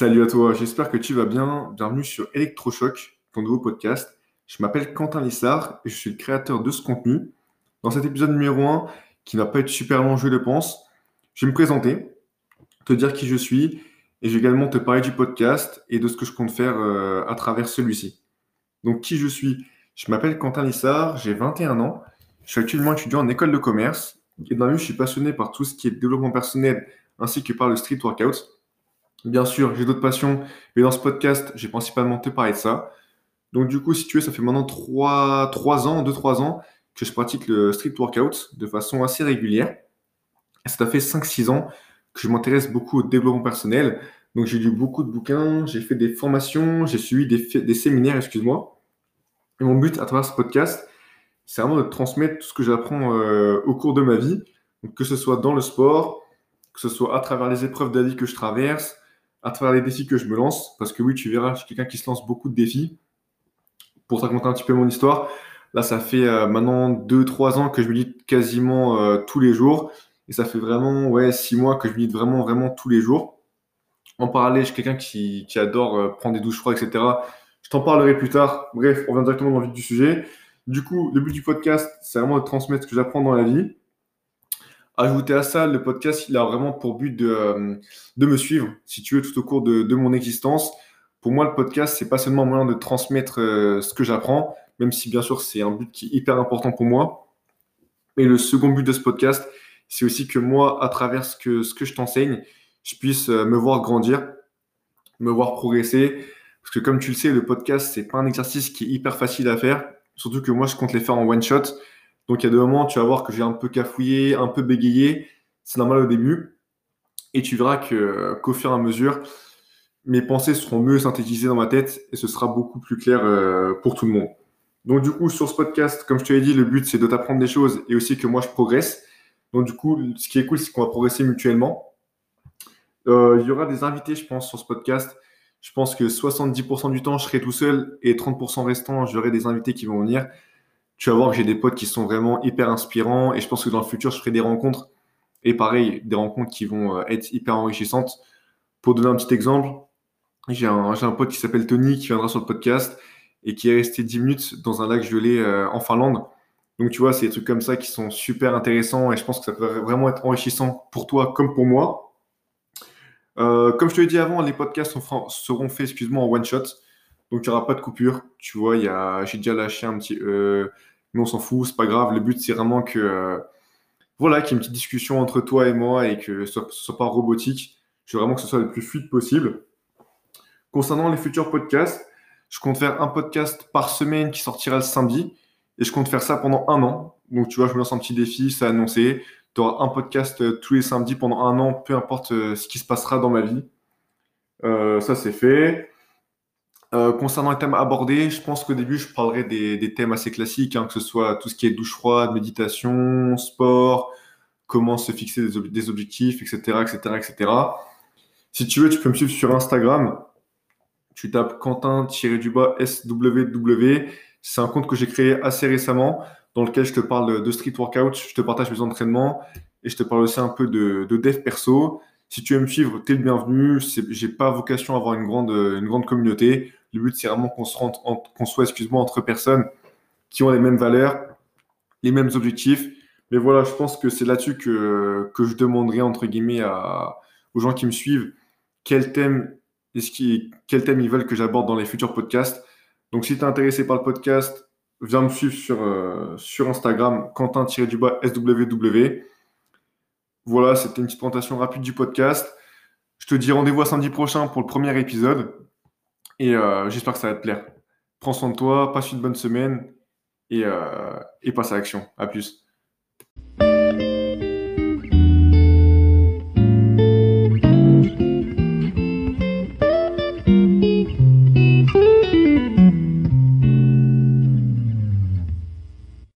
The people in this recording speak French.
Salut à toi, j'espère que tu vas bien. Bienvenue sur Electrochoc, ton nouveau podcast. Je m'appelle Quentin Lissard et je suis le créateur de ce contenu. Dans cet épisode numéro 1, qui va pas être super long, je le pense, je vais me présenter, te dire qui je suis et je vais également te parler du podcast et de ce que je compte faire euh, à travers celui-ci. Donc, qui je suis? Je m'appelle Quentin Lissard, j'ai 21 ans, je suis actuellement étudiant en école de commerce et dans je suis passionné par tout ce qui est développement personnel ainsi que par le street workout. Bien sûr, j'ai d'autres passions, mais dans ce podcast, j'ai principalement te parler de ça. Donc du coup, si tu veux, ça fait maintenant 3, 3 ans, 2-3 ans que je pratique le street workout de façon assez régulière. Ça fait 5-6 ans que je m'intéresse beaucoup au développement personnel. Donc j'ai lu beaucoup de bouquins, j'ai fait des formations, j'ai suivi des, des séminaires, excuse-moi. Et mon but à travers ce podcast, c'est vraiment de transmettre tout ce que j'apprends euh, au cours de ma vie, que ce soit dans le sport, que ce soit à travers les épreuves de que je traverse, à travers les défis que je me lance, parce que oui, tu verras, je suis quelqu'un qui se lance beaucoup de défis. Pour te raconter un petit peu mon histoire, là, ça fait euh, maintenant 2-3 ans que je médite quasiment euh, tous les jours, et ça fait vraiment ouais, 6 mois que je médite vraiment, vraiment tous les jours. En parallèle, je suis quelqu'un qui, qui adore euh, prendre des douches froides, etc. Je t'en parlerai plus tard. Bref, on vient directement dans le vif du sujet. Du coup, le but du podcast, c'est vraiment de transmettre ce que j'apprends dans la vie Ajouter à ça, le podcast, il a vraiment pour but de, euh, me suivre, si tu veux, tout au cours de, de mon existence. Pour moi, le podcast, c'est pas seulement un moyen de transmettre euh, ce que j'apprends, même si bien sûr c'est un but qui est hyper important pour moi. Mais le second but de ce podcast, c'est aussi que moi, à travers ce que, ce que je t'enseigne, je puisse euh, me voir grandir, me voir progresser. Parce que comme tu le sais, le podcast, c'est pas un exercice qui est hyper facile à faire. Surtout que moi, je compte les faire en one shot. Donc il y a des moments, tu vas voir que j'ai un peu cafouillé, un peu bégayé. C'est normal au début. Et tu verras que, qu'au fur et à mesure, mes pensées seront mieux synthétisées dans ma tête et ce sera beaucoup plus clair euh, pour tout le monde. Donc du coup, sur ce podcast, comme je te l'ai dit, le but c'est de t'apprendre des choses et aussi que moi je progresse. Donc du coup, ce qui est cool, c'est qu'on va progresser mutuellement. Euh, il y aura des invités, je pense, sur ce podcast. Je pense que 70% du temps, je serai tout seul et 30% restant, j'aurai des invités qui vont venir tu vas voir que j'ai des potes qui sont vraiment hyper inspirants et je pense que dans le futur, je ferai des rencontres et pareil, des rencontres qui vont euh, être hyper enrichissantes. Pour donner un petit exemple, j'ai un, un, pote qui s'appelle Tony qui viendra sur le podcast et qui est resté 10 minutes dans un lac gelé euh, en Finlande. Donc tu vois, c'est des trucs comme ça qui sont super intéressants et je pense que ça peut vraiment être enrichissant pour toi comme pour moi. Euh, comme je te l'ai dit avant, les podcasts seront faits excuse-moi, en one shot. Donc il n'y aura pas de coupure. Tu vois, j'ai déjà lâché un petit, mais on s'en fout, c'est pas grave. Le but, c'est vraiment que, euh, voilà, qu'il y ait une petite discussion entre toi et moi et que ce soit, soit pas robotique. Je veux vraiment que ce soit le plus fluide possible. Concernant les futurs podcasts, je compte faire un podcast par semaine qui sortira le samedi et je compte faire ça pendant un an. Donc, tu vois, je me lance un petit défi, c'est annoncé. Tu auras un podcast euh, tous les samedis pendant un an, peu importe euh, ce qui se passera dans ma vie. ça, c'est fait. Euh, concernant les thèmes abordés, je pense qu'au début, je parlerai des, thèmes assez classiques, hein, que ce soit tout ce qui est douche froide, méditation, sport, comment se fixer des, objectifs, etc., etc., etc. Si tu veux, tu peux me suivre sur Instagram. Tu tapes Quentin-du-bas SWW. C'est un compte que j'ai créé assez récemment, dans lequel je te parle de street workout, je te partage mes entraînements et je te parle aussi un peu de, de dev perso. Si tu veux me suivre, tu es le bienvenu. J'ai pas vocation à avoir une grande, une grande communauté. Le but, c'est vraiment qu'on se qu'on soit, excuse-moi, entre personnes qui ont les mêmes valeurs, les mêmes objectifs. Mais voilà, je pense que c'est là-dessus que, que je demanderai, entre guillemets, aux gens qui me suivent quel thème, est-ce quel thème ils veulent que j'aborde dans les futurs podcasts. Donc, si tu es intéressé par le podcast, viens me suivre sur, euh, sur Instagram, Quentin-SWW. Voilà, c'était une petite présentation rapide du podcast. Je te dis rendez-vous samedi prochain pour le premier épisode. Et euh, j'espère que ça va te plaire. Prends soin de toi, passe une bonne semaine et, euh, et passe à l'action. À plus.